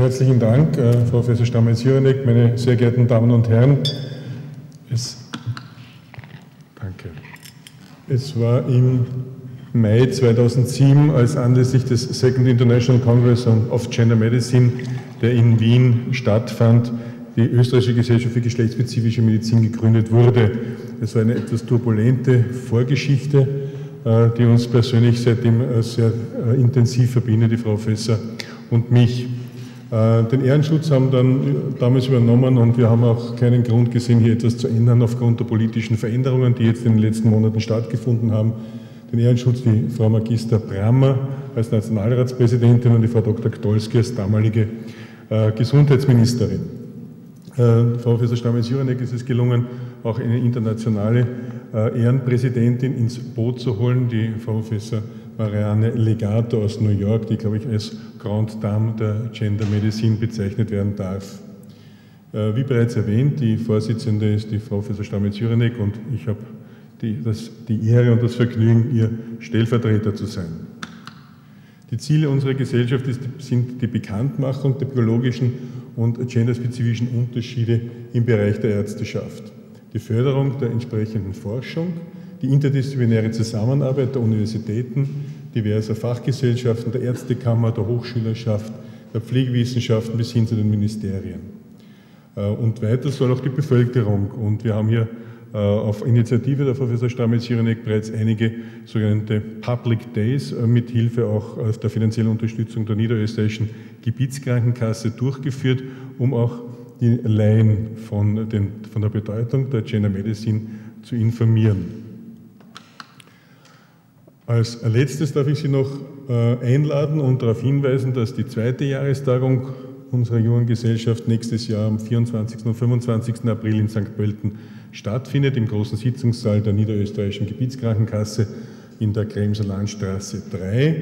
Herzlichen Dank, äh, Frau Professor Stammes-Juranek, meine sehr geehrten Damen und Herren. Es, danke. Es war im Mai 2007, als anlässlich des Second International Congress of Gender Medicine, der in Wien stattfand, die Österreichische Gesellschaft für geschlechtsspezifische Medizin gegründet wurde. Es war eine etwas turbulente Vorgeschichte, äh, die uns persönlich seitdem äh, sehr äh, intensiv verbindet, die Frau Professor und mich. Den Ehrenschutz haben dann damals übernommen und wir haben auch keinen Grund gesehen, hier etwas zu ändern aufgrund der politischen Veränderungen, die jetzt in den letzten Monaten stattgefunden haben. Den Ehrenschutz die Frau Magister Brammer als Nationalratspräsidentin und die Frau Dr. Gdolski als damalige Gesundheitsministerin. Äh, Frau Professor Stammes-Juranek ist es gelungen, auch eine internationale äh, Ehrenpräsidentin ins Boot zu holen, die Frau Professor Marianne Legato aus New York, die, glaube ich, als Grand Dame der Gender Medicine bezeichnet werden darf. Äh, wie bereits erwähnt, die Vorsitzende ist die Frau Professor Stammes-Juranek und ich habe die, das, die Ehre und das Vergnügen, ihr Stellvertreter zu sein. Die Ziele unserer Gesellschaft ist, sind die Bekanntmachung der biologischen und genderspezifischen Unterschiede im Bereich der Ärzteschaft, die Förderung der entsprechenden Forschung, die interdisziplinäre Zusammenarbeit der Universitäten, diverser Fachgesellschaften, der Ärztekammer, der Hochschülerschaft, der Pflegewissenschaften bis hin zu den Ministerien. Äh, und weiter soll auch die Bevölkerung, und wir haben hier äh, auf Initiative der Professor Stamets-Jirenek bereits einige sogenannte Public Days äh, mit Hilfe auch der finanziellen Unterstützung der niederösterreichischen Gebietskrankenkasse durchgeführt, um auch die Laien von, den, von der Bedeutung der Gender Medicine zu informieren. Als letztes darf ich Sie noch äh, einladen und darauf hinweisen, dass die zweite Jahrestagung unserer jungen Gesellschaft nächstes Jahr am 24. und 25. April in St. Pölten stattfindet, im großen Sitzungssaal der Niederösterreichischen Gebietskrankenkasse in der Kremser Landstraße 3.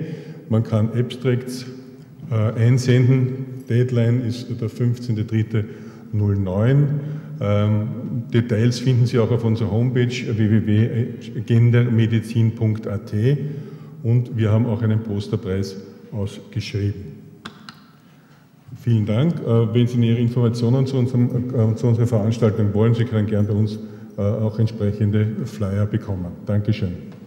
Man kann Abstracts äh, einsenden. Deadline ist der 15.03.09. Ähm, Details finden Sie auch auf unserer Homepage www.gendermedizin.at und wir haben auch einen Posterpreis ausgeschrieben. Vielen Dank. Äh, wenn Sie nähere Informationen zu, unserem, äh, zu unserer Veranstaltung wollen, Sie können gern bei uns äh, auch entsprechende Flyer bekommen. Dankeschön.